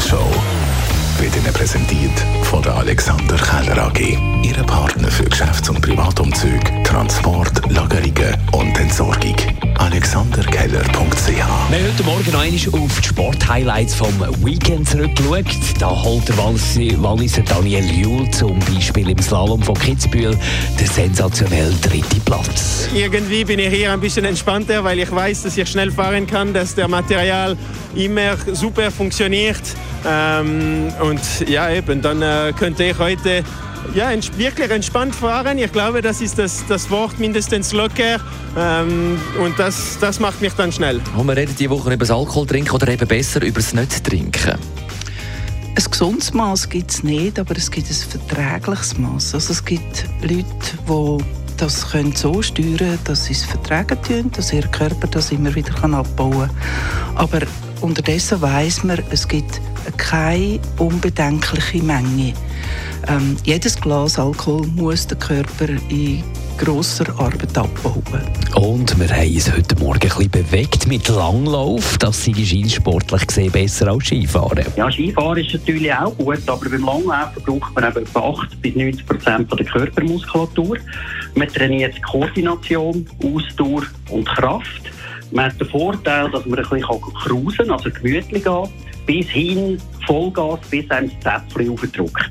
Morgenshow wird Ihnen präsentiert von der Alexander Keller AG. Ihre Partner für Geschäfts- Wir haben heute Morgen noch auf die Sporthighlights vom Weekend zurückgeschaut. Da holt der Wallis- Walliser Daniel Juhl zum Beispiel im Slalom von Kitzbühel den sensationellen dritten Platz. Irgendwie bin ich hier ein bisschen entspannter, weil ich weiß, dass ich schnell fahren kann, dass der Material immer super funktioniert. Ähm, und ja, eben, dann äh, könnte ich heute ja, ents wirklich entspannt fahren. Ich glaube, das ist das, das Wort mindestens locker. Ähm, und das, das macht mich dann schnell. Und wir reden diese Woche über das Alkohol trinken oder eben besser über das Nicht-Trinken. Ein gesundes Maß gibt es nicht, aber es gibt ein verträgliches Maß. Also es gibt Leute, die das können so steuern können, dass sie es vertragen können, dass ihr Körper das immer wieder abbauen kann. Aber unterdessen weiß man, es gibt keine unbedenkliche Menge. Ähm, jedes Glas Alkohol muss der Körper in grosser Arbeit abbauen. Und wir haben uns heute Morgen ein bisschen bewegt mit Langlauf. Das sei scheinsportlich gesehen besser als Skifahren. Ja, Skifahren ist natürlich auch gut, aber beim Langlaufen braucht man eben etwa 80 bis 90 Prozent von der Körpermuskulatur. Man trainiert Koordination, Ausdauer und Kraft. Man hat den Vorteil, dass man ein bisschen cruisen kann, also gemütlich geht, bis hin Vollgas, bis einem das Zäpfchen aufdrückt.